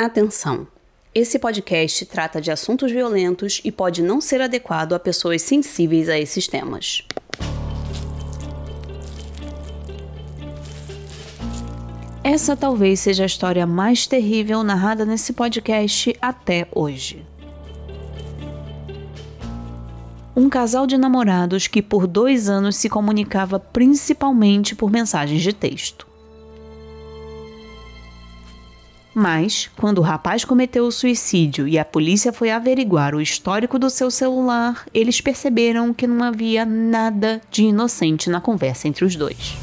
Atenção! Esse podcast trata de assuntos violentos e pode não ser adequado a pessoas sensíveis a esses temas. Essa talvez seja a história mais terrível narrada nesse podcast até hoje. Um casal de namorados que por dois anos se comunicava principalmente por mensagens de texto. Mas, quando o rapaz cometeu o suicídio e a polícia foi averiguar o histórico do seu celular, eles perceberam que não havia nada de inocente na conversa entre os dois.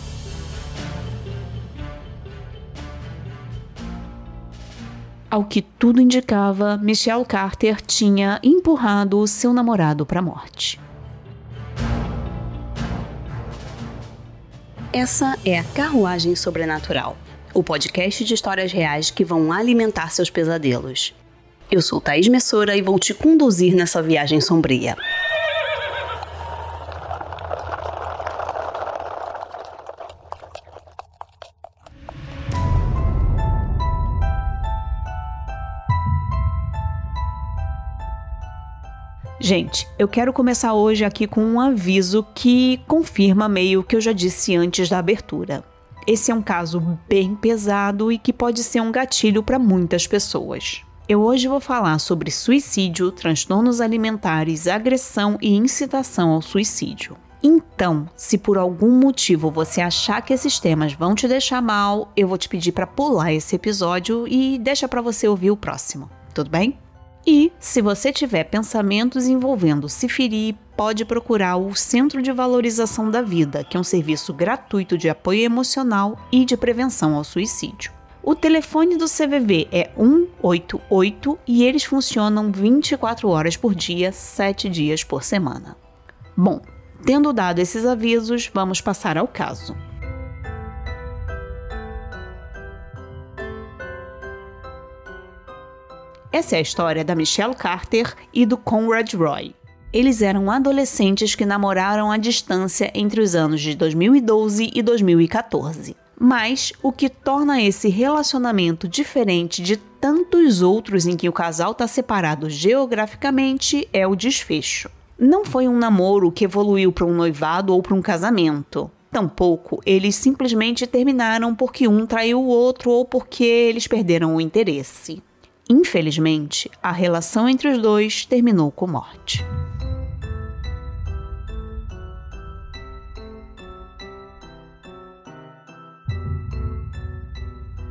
Ao que tudo indicava, Michelle Carter tinha empurrado o seu namorado para a morte. Essa é a Carruagem Sobrenatural o podcast de histórias reais que vão alimentar seus pesadelos. Eu sou Thaís Messora e vou te conduzir nessa viagem sombria. Gente, eu quero começar hoje aqui com um aviso que confirma meio que eu já disse antes da abertura. Esse é um caso bem pesado e que pode ser um gatilho para muitas pessoas. Eu hoje vou falar sobre suicídio, transtornos alimentares, agressão e incitação ao suicídio. Então, se por algum motivo você achar que esses temas vão te deixar mal, eu vou te pedir para pular esse episódio e deixa para você ouvir o próximo. Tudo bem? E, se você tiver pensamentos envolvendo se ferir, pode procurar o Centro de Valorização da Vida, que é um serviço gratuito de apoio emocional e de prevenção ao suicídio. O telefone do CVV é 188 e eles funcionam 24 horas por dia, 7 dias por semana. Bom, tendo dado esses avisos, vamos passar ao caso. Essa é a história da Michelle Carter e do Conrad Roy. Eles eram adolescentes que namoraram à distância entre os anos de 2012 e 2014. Mas o que torna esse relacionamento diferente de tantos outros em que o casal está separado geograficamente é o desfecho. Não foi um namoro que evoluiu para um noivado ou para um casamento. Tampouco eles simplesmente terminaram porque um traiu o outro ou porque eles perderam o interesse. Infelizmente, a relação entre os dois terminou com morte.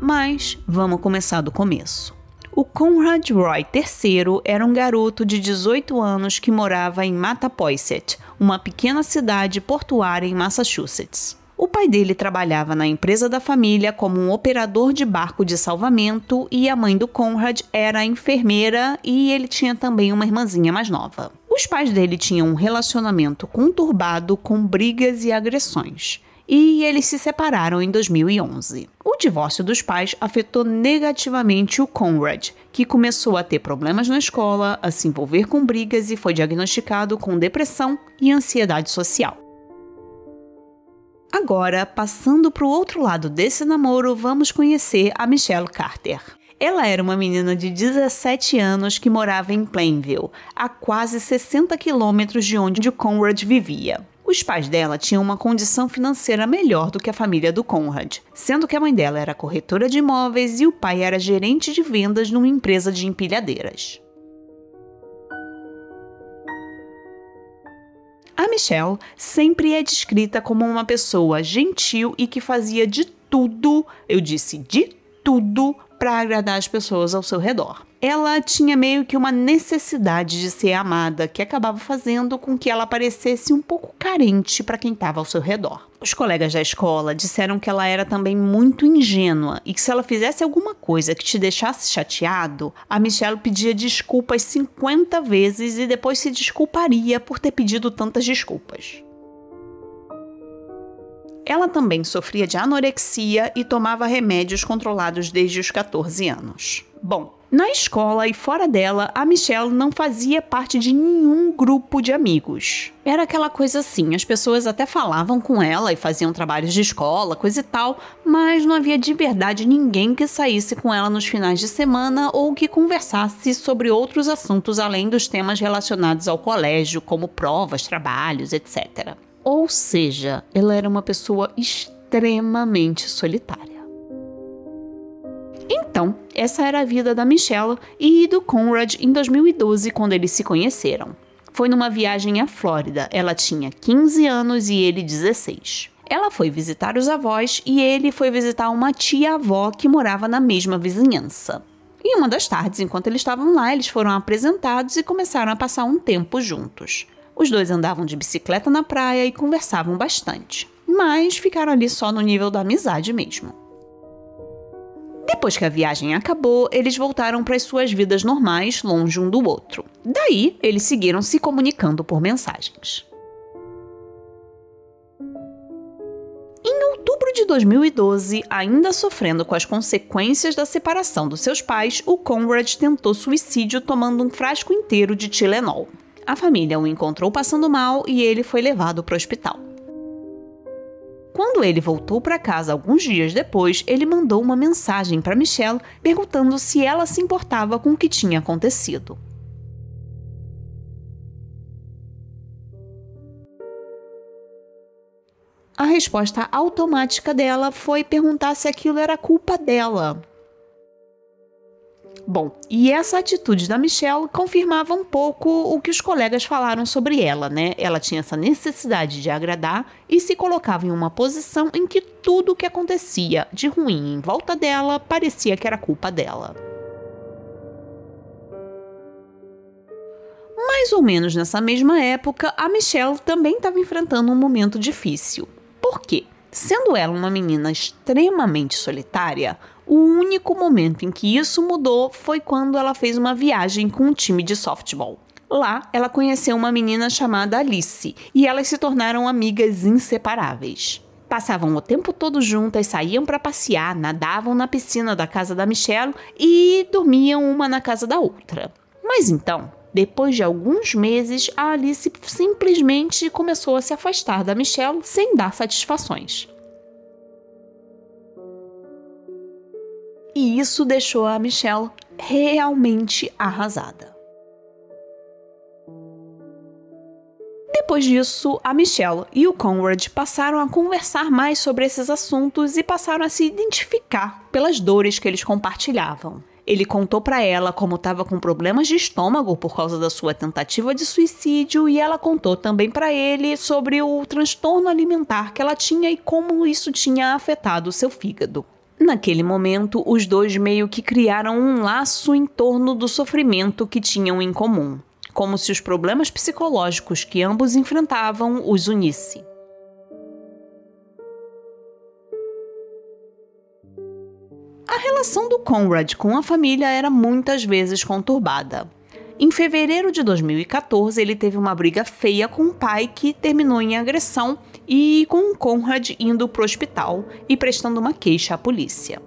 Mas vamos começar do começo. O Conrad Roy III era um garoto de 18 anos que morava em Mattapoisett, uma pequena cidade portuária em Massachusetts. O pai dele trabalhava na empresa da família como um operador de barco de salvamento e a mãe do Conrad era enfermeira e ele tinha também uma irmãzinha mais nova. Os pais dele tinham um relacionamento conturbado com brigas e agressões. E eles se separaram em 2011. O divórcio dos pais afetou negativamente o Conrad, que começou a ter problemas na escola, a se envolver com brigas e foi diagnosticado com depressão e ansiedade social. Agora, passando para o outro lado desse namoro, vamos conhecer a Michelle Carter. Ela era uma menina de 17 anos que morava em Plainville, a quase 60 quilômetros de onde Conrad vivia. Os pais dela tinham uma condição financeira melhor do que a família do Conrad, sendo que a mãe dela era corretora de imóveis e o pai era gerente de vendas numa empresa de empilhadeiras. A Michelle sempre é descrita como uma pessoa gentil e que fazia de tudo, eu disse de tudo, para agradar as pessoas ao seu redor. Ela tinha meio que uma necessidade de ser amada, que acabava fazendo com que ela parecesse um pouco carente para quem estava ao seu redor. Os colegas da escola disseram que ela era também muito ingênua e que se ela fizesse alguma coisa que te deixasse chateado, a Michelle pedia desculpas 50 vezes e depois se desculparia por ter pedido tantas desculpas. Ela também sofria de anorexia e tomava remédios controlados desde os 14 anos. Bom, na escola e fora dela, a Michelle não fazia parte de nenhum grupo de amigos. Era aquela coisa assim, as pessoas até falavam com ela e faziam trabalhos de escola, coisa e tal, mas não havia de verdade ninguém que saísse com ela nos finais de semana ou que conversasse sobre outros assuntos além dos temas relacionados ao colégio, como provas, trabalhos, etc. Ou seja, ela era uma pessoa extremamente solitária. Então, essa era a vida da Michelle e do Conrad em 2012, quando eles se conheceram. Foi numa viagem à Flórida. Ela tinha 15 anos e ele 16. Ela foi visitar os avós e ele foi visitar uma tia-avó que morava na mesma vizinhança. E uma das tardes, enquanto eles estavam lá, eles foram apresentados e começaram a passar um tempo juntos. Os dois andavam de bicicleta na praia e conversavam bastante, mas ficaram ali só no nível da amizade mesmo. Depois que a viagem acabou, eles voltaram para as suas vidas normais, longe um do outro. Daí, eles seguiram se comunicando por mensagens. Em outubro de 2012, ainda sofrendo com as consequências da separação dos seus pais, o Conrad tentou suicídio tomando um frasco inteiro de Tilenol. A família o encontrou passando mal e ele foi levado para o hospital. Quando ele voltou para casa alguns dias depois, ele mandou uma mensagem para Michelle perguntando se ela se importava com o que tinha acontecido. A resposta automática dela foi perguntar se aquilo era culpa dela. Bom, e essa atitude da Michelle confirmava um pouco o que os colegas falaram sobre ela, né? Ela tinha essa necessidade de agradar e se colocava em uma posição em que tudo o que acontecia de ruim em volta dela parecia que era culpa dela. Mais ou menos nessa mesma época, a Michelle também estava enfrentando um momento difícil. Por quê? Sendo ela uma menina extremamente solitária, o único momento em que isso mudou foi quando ela fez uma viagem com um time de softball. Lá, ela conheceu uma menina chamada Alice e elas se tornaram amigas inseparáveis. Passavam o tempo todo juntas, saíam para passear, nadavam na piscina da casa da Michelle e dormiam uma na casa da outra. Mas então, depois de alguns meses, a Alice simplesmente começou a se afastar da Michelle sem dar satisfações. E isso deixou a Michelle realmente arrasada. Depois disso, a Michelle e o Conrad passaram a conversar mais sobre esses assuntos e passaram a se identificar pelas dores que eles compartilhavam. Ele contou para ela como estava com problemas de estômago por causa da sua tentativa de suicídio e ela contou também para ele sobre o transtorno alimentar que ela tinha e como isso tinha afetado o seu fígado. Naquele momento, os dois meio que criaram um laço em torno do sofrimento que tinham em comum, como se os problemas psicológicos que ambos enfrentavam os unissem. Relação do Conrad com a família era muitas vezes conturbada. Em fevereiro de 2014, ele teve uma briga feia com o pai que terminou em agressão e com o Conrad indo para o hospital e prestando uma queixa à polícia.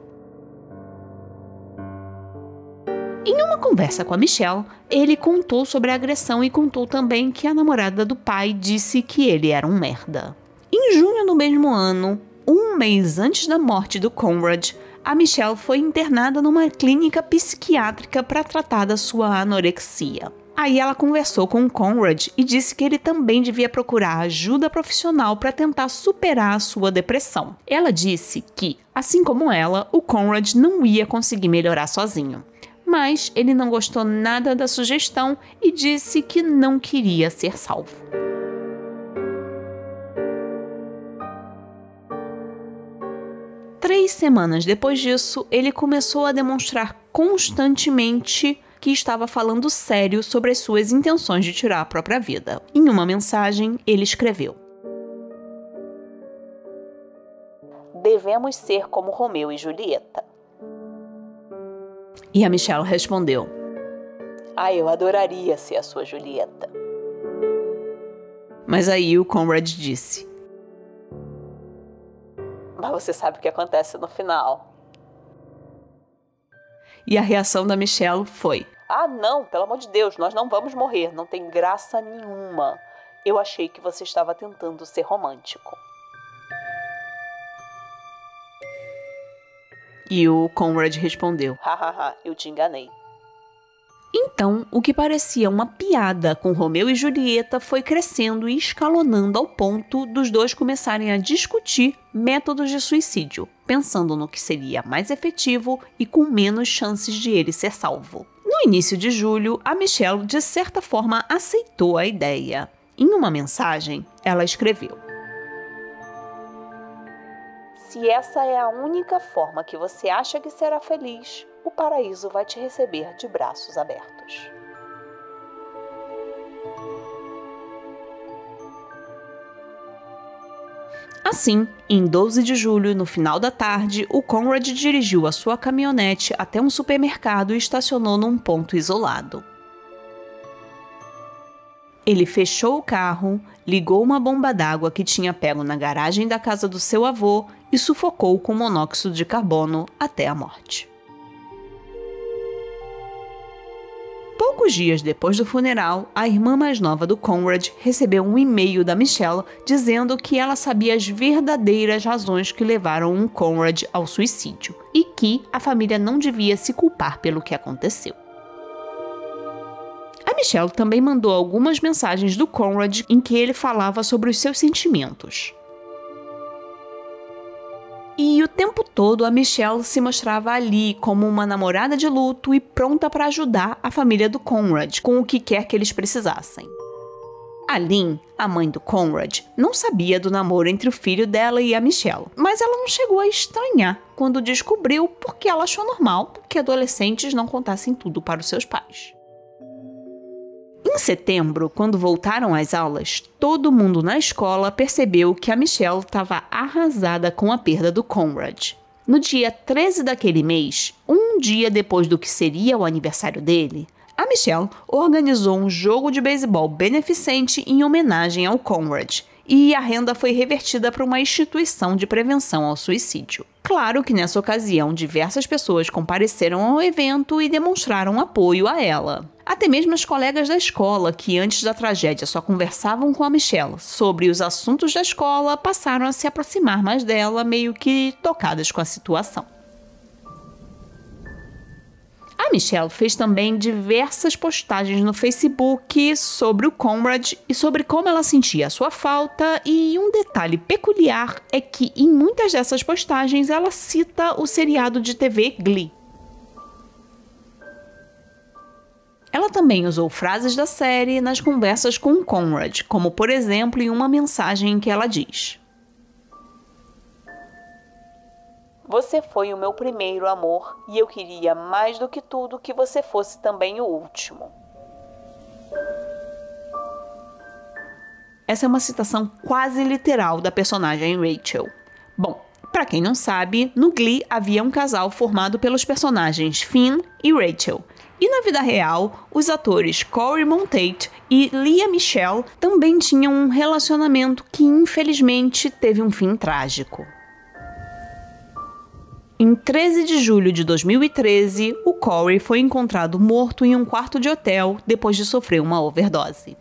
Em uma conversa com a Michelle, ele contou sobre a agressão e contou também que a namorada do pai disse que ele era um merda. Em junho do mesmo ano, um mês antes da morte do Conrad, a Michelle foi internada numa clínica psiquiátrica para tratar da sua anorexia. Aí ela conversou com Conrad e disse que ele também devia procurar ajuda profissional para tentar superar a sua depressão. Ela disse que, assim como ela, o Conrad não ia conseguir melhorar sozinho. Mas ele não gostou nada da sugestão e disse que não queria ser salvo. Três semanas depois disso, ele começou a demonstrar constantemente que estava falando sério sobre as suas intenções de tirar a própria vida. Em uma mensagem, ele escreveu: Devemos ser como Romeu e Julieta. E a Michelle respondeu: Ah, eu adoraria ser a sua Julieta. Mas aí o Conrad disse: você sabe o que acontece no final. E a reação da Michelle foi: Ah, não, pelo amor de Deus, nós não vamos morrer, não tem graça nenhuma. Eu achei que você estava tentando ser romântico. E o Conrad respondeu: Hahaha, eu te enganei. Então, o que parecia uma piada com Romeu e Julieta foi crescendo e escalonando ao ponto dos dois começarem a discutir métodos de suicídio, pensando no que seria mais efetivo e com menos chances de ele ser salvo. No início de julho, a Michelle de certa forma aceitou a ideia. Em uma mensagem, ela escreveu: Se essa é a única forma que você acha que será feliz, o paraíso vai te receber de braços abertos. Assim, em 12 de julho, no final da tarde, o Conrad dirigiu a sua caminhonete até um supermercado e estacionou num ponto isolado. Ele fechou o carro, ligou uma bomba d'água que tinha pego na garagem da casa do seu avô e sufocou com monóxido de carbono até a morte. Poucos dias depois do funeral, a irmã mais nova do Conrad recebeu um e-mail da Michelle dizendo que ela sabia as verdadeiras razões que levaram o Conrad ao suicídio e que a família não devia se culpar pelo que aconteceu. A Michelle também mandou algumas mensagens do Conrad em que ele falava sobre os seus sentimentos. E o tempo todo a Michelle se mostrava ali como uma namorada de luto e pronta para ajudar a família do Conrad com o que quer que eles precisassem. A Lynn, a mãe do Conrad, não sabia do namoro entre o filho dela e a Michelle, mas ela não chegou a estranhar quando descobriu porque ela achou normal que adolescentes não contassem tudo para os seus pais. Em setembro, quando voltaram às aulas, todo mundo na escola percebeu que a Michelle estava arrasada com a perda do Conrad. No dia 13 daquele mês, um dia depois do que seria o aniversário dele, a Michelle organizou um jogo de beisebol beneficente em homenagem ao Conrad e a renda foi revertida para uma instituição de prevenção ao suicídio. Claro que nessa ocasião diversas pessoas compareceram ao evento e demonstraram apoio a ela. Até mesmo as colegas da escola, que antes da tragédia só conversavam com a Michelle sobre os assuntos da escola, passaram a se aproximar mais dela, meio que tocadas com a situação. A Michelle fez também diversas postagens no Facebook sobre o Conrad e sobre como ela sentia a sua falta, e um detalhe peculiar é que em muitas dessas postagens ela cita o seriado de TV Glee. Ela também usou frases da série nas conversas com Conrad, como por exemplo em uma mensagem em que ela diz: Você foi o meu primeiro amor e eu queria mais do que tudo que você fosse também o último. Essa é uma citação quase literal da personagem Rachel. Bom, para quem não sabe, no Glee havia um casal formado pelos personagens Finn e Rachel, e na vida real, os atores Corey Monteith e Lia Michelle também tinham um relacionamento que infelizmente teve um fim trágico. Em 13 de julho de 2013, o Corey foi encontrado morto em um quarto de hotel depois de sofrer uma overdose.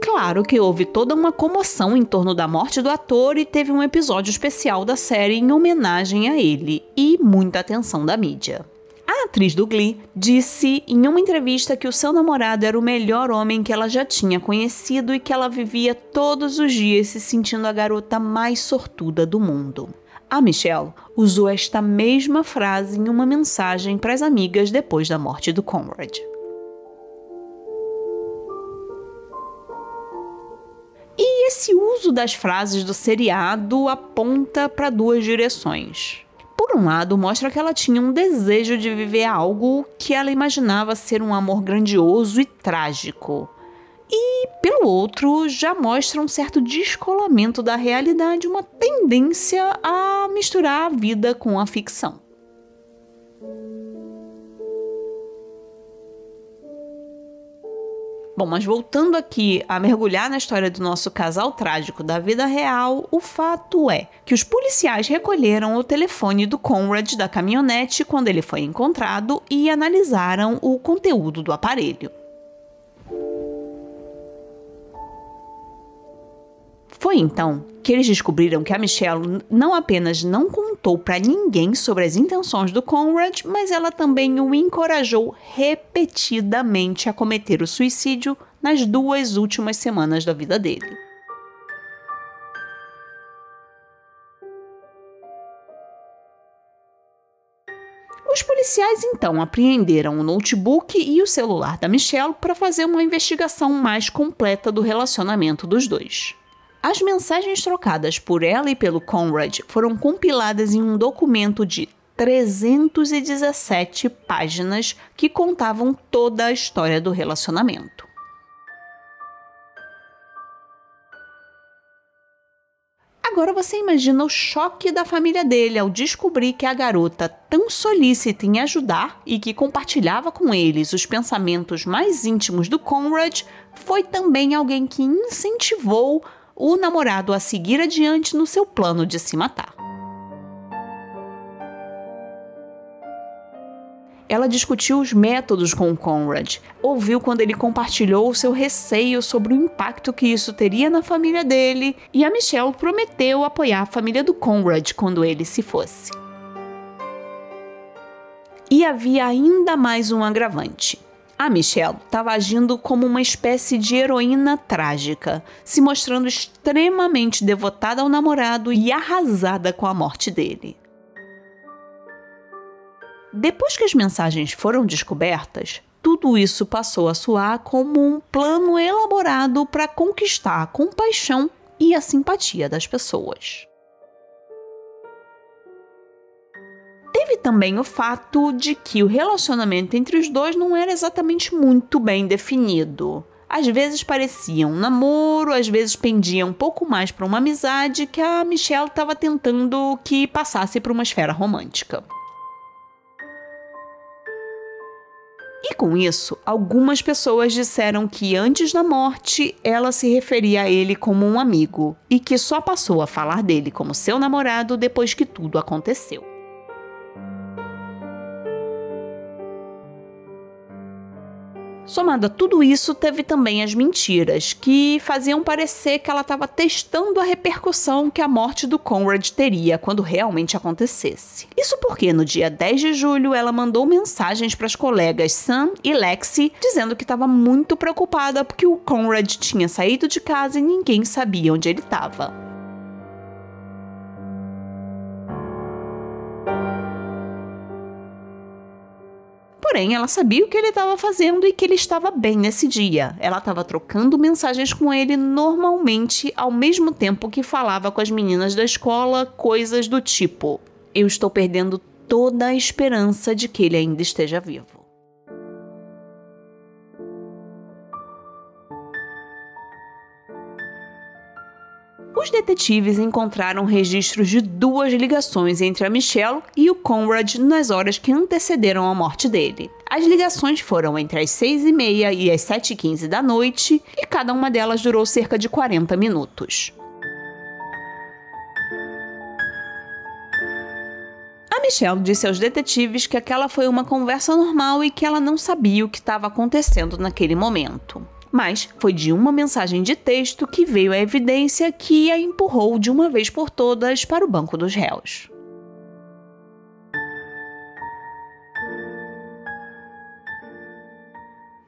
Claro que houve toda uma comoção em torno da morte do ator e teve um episódio especial da série em homenagem a ele e muita atenção da mídia. A atriz do Glee disse em uma entrevista que o seu namorado era o melhor homem que ela já tinha conhecido e que ela vivia todos os dias se sentindo a garota mais sortuda do mundo. A Michelle usou esta mesma frase em uma mensagem para as amigas depois da morte do Conrad. E esse uso das frases do seriado aponta para duas direções. Por um lado, mostra que ela tinha um desejo de viver algo que ela imaginava ser um amor grandioso e trágico. E, pelo outro, já mostra um certo descolamento da realidade, uma tendência a misturar a vida com a ficção. Bom, mas voltando aqui a mergulhar na história do nosso casal trágico da vida real, o fato é que os policiais recolheram o telefone do Conrad da caminhonete quando ele foi encontrado e analisaram o conteúdo do aparelho. Foi então que eles descobriram que a Michelle não apenas não contou para ninguém sobre as intenções do Conrad, mas ela também o encorajou repetidamente a cometer o suicídio nas duas últimas semanas da vida dele. Os policiais então apreenderam o notebook e o celular da Michelle para fazer uma investigação mais completa do relacionamento dos dois. As mensagens trocadas por ela e pelo Conrad foram compiladas em um documento de 317 páginas que contavam toda a história do relacionamento. Agora você imagina o choque da família dele ao descobrir que a garota, tão solícita em ajudar e que compartilhava com eles os pensamentos mais íntimos do Conrad, foi também alguém que incentivou o namorado a seguir adiante no seu plano de se matar. Ela discutiu os métodos com Conrad, ouviu quando ele compartilhou o seu receio sobre o impacto que isso teria na família dele, e a Michelle prometeu apoiar a família do Conrad quando ele se fosse. E havia ainda mais um agravante. A Michelle estava agindo como uma espécie de heroína trágica, se mostrando extremamente devotada ao namorado e arrasada com a morte dele. Depois que as mensagens foram descobertas, tudo isso passou a soar como um plano elaborado para conquistar a compaixão e a simpatia das pessoas. Também o fato de que o relacionamento entre os dois não era exatamente muito bem definido. Às vezes parecia um namoro, às vezes pendia um pouco mais para uma amizade que a Michelle estava tentando que passasse para uma esfera romântica. E com isso, algumas pessoas disseram que antes da morte ela se referia a ele como um amigo e que só passou a falar dele como seu namorado depois que tudo aconteceu. Somado a tudo isso, teve também as mentiras, que faziam parecer que ela estava testando a repercussão que a morte do Conrad teria quando realmente acontecesse. Isso porque no dia 10 de julho ela mandou mensagens para as colegas Sam e Lexi dizendo que estava muito preocupada porque o Conrad tinha saído de casa e ninguém sabia onde ele estava. Porém, ela sabia o que ele estava fazendo e que ele estava bem nesse dia. Ela estava trocando mensagens com ele normalmente, ao mesmo tempo que falava com as meninas da escola coisas do tipo: Eu estou perdendo toda a esperança de que ele ainda esteja vivo. Os detetives encontraram registros de duas ligações entre a Michelle e o Conrad nas horas que antecederam a morte dele. As ligações foram entre as 6h30 e as 7h15 da noite e cada uma delas durou cerca de 40 minutos. A Michelle disse aos detetives que aquela foi uma conversa normal e que ela não sabia o que estava acontecendo naquele momento mas foi de uma mensagem de texto que veio a evidência que a empurrou de uma vez por todas para o banco dos réus.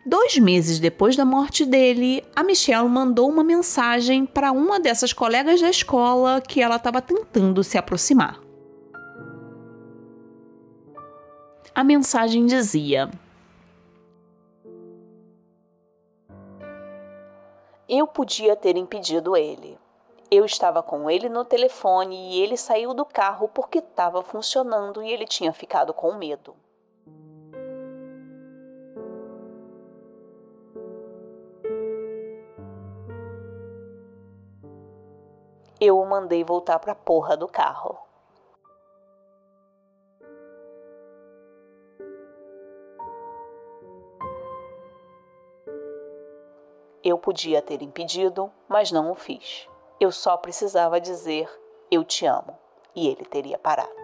Dois meses depois da morte dele, a Michelle mandou uma mensagem para uma dessas colegas da escola que ela estava tentando se aproximar. A mensagem dizia: Eu podia ter impedido ele. Eu estava com ele no telefone e ele saiu do carro porque estava funcionando e ele tinha ficado com medo. Eu o mandei voltar para a porra do carro. Eu podia ter impedido, mas não o fiz. Eu só precisava dizer eu te amo e ele teria parado.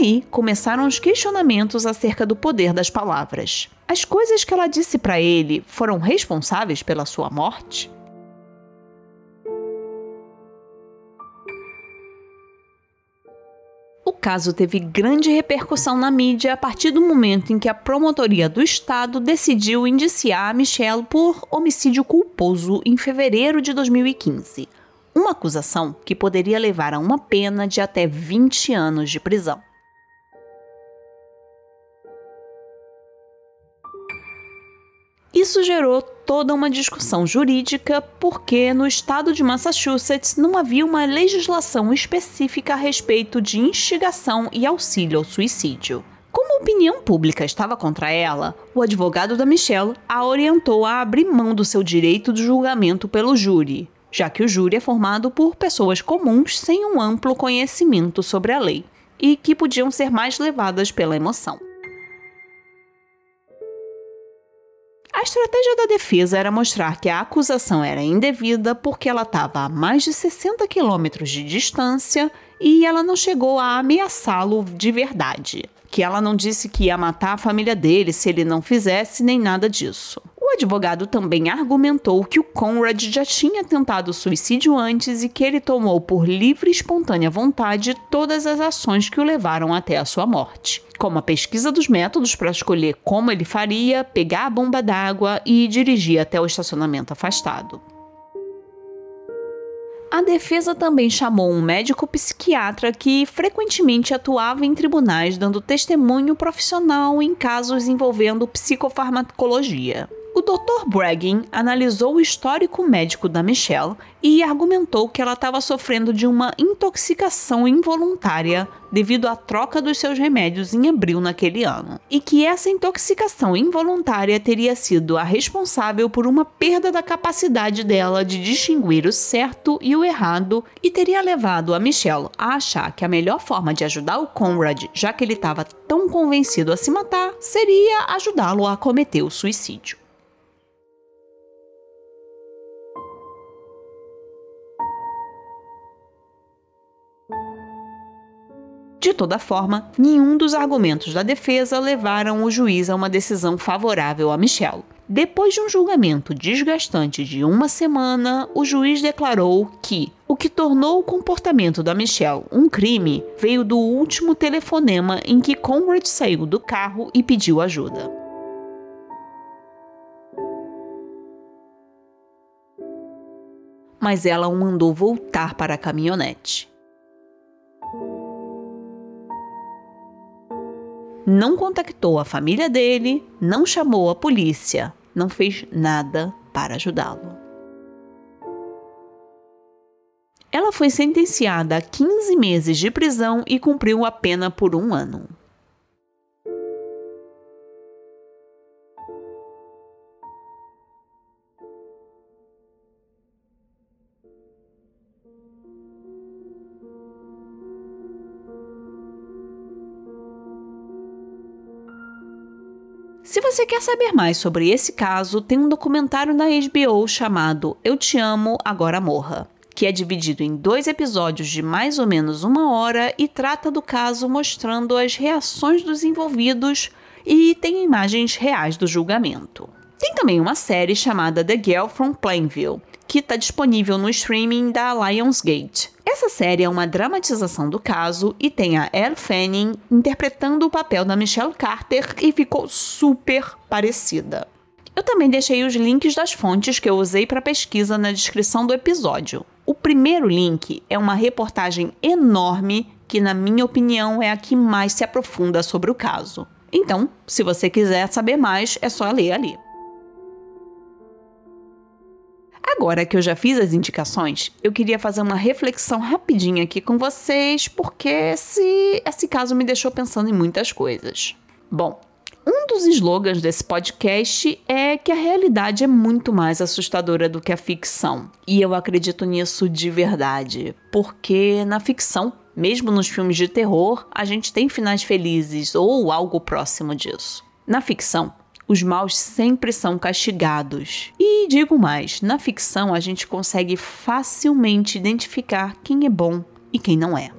Daí começaram os questionamentos acerca do poder das palavras. As coisas que ela disse para ele foram responsáveis pela sua morte? O caso teve grande repercussão na mídia a partir do momento em que a promotoria do estado decidiu indiciar Michelle por homicídio culposo em fevereiro de 2015. Uma acusação que poderia levar a uma pena de até 20 anos de prisão. Isso gerou toda uma discussão jurídica porque no estado de Massachusetts não havia uma legislação específica a respeito de instigação e auxílio ao suicídio. Como a opinião pública estava contra ela, o advogado da Michelle a orientou a abrir mão do seu direito de julgamento pelo júri, já que o júri é formado por pessoas comuns sem um amplo conhecimento sobre a lei e que podiam ser mais levadas pela emoção. A estratégia da defesa era mostrar que a acusação era indevida porque ela estava a mais de 60 quilômetros de distância e ela não chegou a ameaçá-lo de verdade. Que ela não disse que ia matar a família dele se ele não fizesse nem nada disso. O advogado também argumentou que o Conrad já tinha tentado suicídio antes e que ele tomou por livre e espontânea vontade todas as ações que o levaram até a sua morte, como a pesquisa dos métodos para escolher como ele faria, pegar a bomba d'água e dirigir até o estacionamento afastado. A defesa também chamou um médico psiquiatra que frequentemente atuava em tribunais dando testemunho profissional em casos envolvendo psicofarmacologia. O Dr. Bragging analisou o histórico médico da Michelle e argumentou que ela estava sofrendo de uma intoxicação involuntária devido à troca dos seus remédios em abril naquele ano, e que essa intoxicação involuntária teria sido a responsável por uma perda da capacidade dela de distinguir o certo e o errado e teria levado a Michelle a achar que a melhor forma de ajudar o Conrad, já que ele estava tão convencido a se matar, seria ajudá-lo a cometer o suicídio. De toda forma, nenhum dos argumentos da defesa levaram o juiz a uma decisão favorável a Michelle. Depois de um julgamento desgastante de uma semana, o juiz declarou que o que tornou o comportamento da Michelle um crime veio do último telefonema em que Conrad saiu do carro e pediu ajuda. Mas ela o mandou voltar para a caminhonete. Não contactou a família dele, não chamou a polícia, não fez nada para ajudá-lo. Ela foi sentenciada a 15 meses de prisão e cumpriu a pena por um ano. Você quer saber mais sobre esse caso, tem um documentário na HBO chamado Eu Te Amo, Agora Morra, que é dividido em dois episódios de mais ou menos uma hora e trata do caso mostrando as reações dos envolvidos e tem imagens reais do julgamento. Tem também uma série chamada The Girl from Plainville, que está disponível no streaming da Lionsgate. Essa série é uma dramatização do caso e tem a Elle Fanning interpretando o papel da Michelle Carter e ficou super parecida. Eu também deixei os links das fontes que eu usei para pesquisa na descrição do episódio. O primeiro link é uma reportagem enorme que, na minha opinião, é a que mais se aprofunda sobre o caso. Então, se você quiser saber mais, é só ler ali. Agora que eu já fiz as indicações, eu queria fazer uma reflexão rapidinha aqui com vocês, porque esse, esse caso me deixou pensando em muitas coisas. Bom, um dos slogans desse podcast é que a realidade é muito mais assustadora do que a ficção. E eu acredito nisso de verdade, porque na ficção, mesmo nos filmes de terror, a gente tem finais felizes ou algo próximo disso. Na ficção, os maus sempre são castigados. E digo mais, na ficção a gente consegue facilmente identificar quem é bom e quem não é.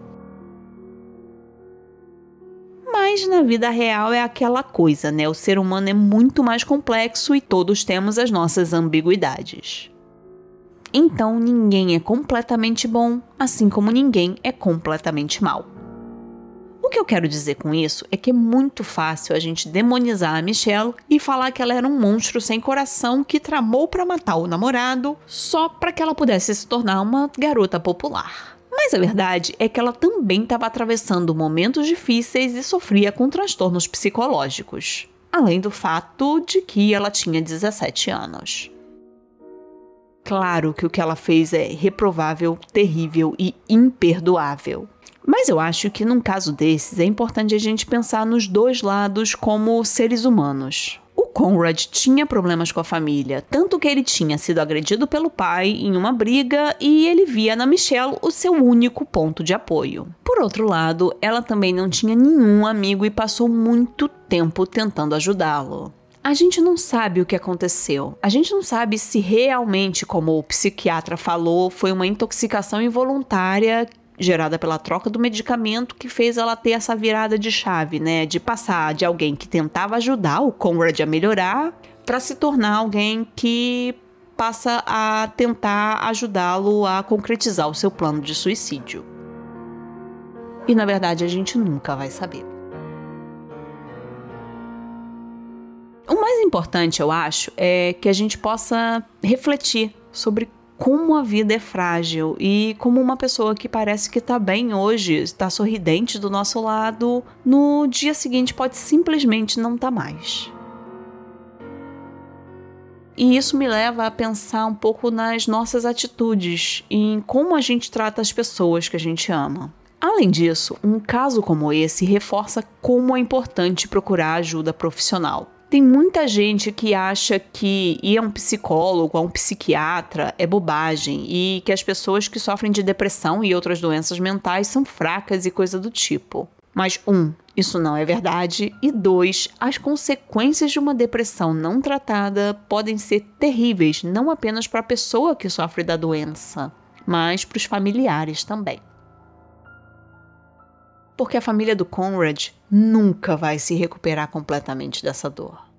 Mas na vida real é aquela coisa, né? O ser humano é muito mais complexo e todos temos as nossas ambiguidades. Então ninguém é completamente bom, assim como ninguém é completamente mal. Que eu quero dizer com isso é que é muito fácil a gente demonizar a Michelle e falar que ela era um monstro sem coração que tramou para matar o namorado só para que ela pudesse se tornar uma garota popular. Mas a verdade é que ela também estava atravessando momentos difíceis e sofria com transtornos psicológicos, além do fato de que ela tinha 17 anos. Claro que o que ela fez é reprovável, terrível e imperdoável. Mas eu acho que num caso desses é importante a gente pensar nos dois lados como seres humanos. O Conrad tinha problemas com a família, tanto que ele tinha sido agredido pelo pai em uma briga e ele via na Michelle o seu único ponto de apoio. Por outro lado, ela também não tinha nenhum amigo e passou muito tempo tentando ajudá-lo. A gente não sabe o que aconteceu. A gente não sabe se realmente, como o psiquiatra falou, foi uma intoxicação involuntária gerada pela troca do medicamento que fez ela ter essa virada de chave, né? De passar de alguém que tentava ajudar o Conrad a melhorar para se tornar alguém que passa a tentar ajudá-lo a concretizar o seu plano de suicídio. E na verdade a gente nunca vai saber. O mais importante, eu acho, é que a gente possa refletir sobre como a vida é frágil e como uma pessoa que parece que está bem hoje, está sorridente do nosso lado, no dia seguinte pode simplesmente não tá mais. E isso me leva a pensar um pouco nas nossas atitudes em como a gente trata as pessoas que a gente ama. Além disso, um caso como esse reforça como é importante procurar ajuda profissional. Tem muita gente que acha que ir a um psicólogo, a um psiquiatra é bobagem e que as pessoas que sofrem de depressão e outras doenças mentais são fracas e coisa do tipo. Mas, um, isso não é verdade, e dois, as consequências de uma depressão não tratada podem ser terríveis, não apenas para a pessoa que sofre da doença, mas para os familiares também porque a família do Conrad nunca vai se recuperar completamente dessa dor.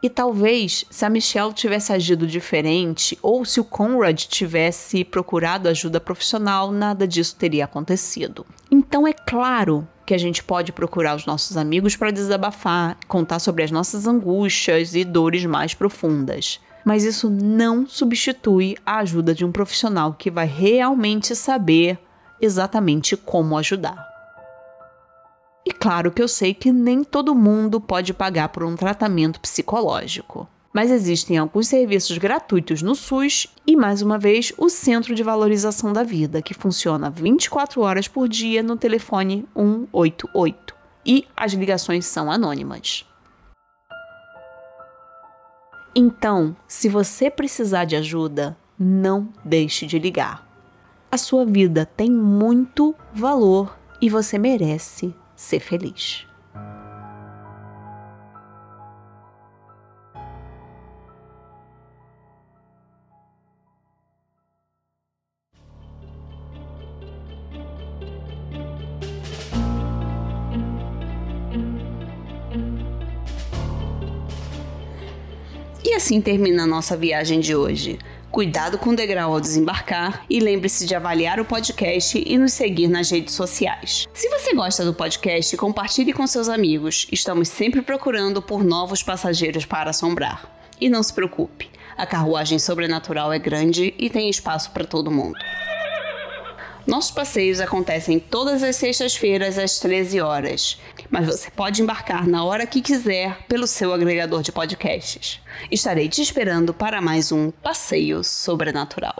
E talvez, se a Michelle tivesse agido diferente, ou se o Conrad tivesse procurado ajuda profissional, nada disso teria acontecido. Então é claro que a gente pode procurar os nossos amigos para desabafar, contar sobre as nossas angústias e dores mais profundas. Mas isso não substitui a ajuda de um profissional que vai realmente saber exatamente como ajudar. E claro que eu sei que nem todo mundo pode pagar por um tratamento psicológico. Mas existem alguns serviços gratuitos no SUS e, mais uma vez, o Centro de Valorização da Vida, que funciona 24 horas por dia no telefone 188. E as ligações são anônimas. Então, se você precisar de ajuda, não deixe de ligar. A sua vida tem muito valor e você merece ser feliz. E assim termina a nossa viagem de hoje. Cuidado com o degrau ao desembarcar e lembre-se de avaliar o podcast e nos seguir nas redes sociais. Se você gosta do podcast, compartilhe com seus amigos. Estamos sempre procurando por novos passageiros para assombrar. E não se preocupe, a carruagem sobrenatural é grande e tem espaço para todo mundo. Nossos passeios acontecem todas as sextas-feiras às 13 horas, mas você pode embarcar na hora que quiser pelo seu agregador de podcasts. Estarei te esperando para mais um Passeio Sobrenatural.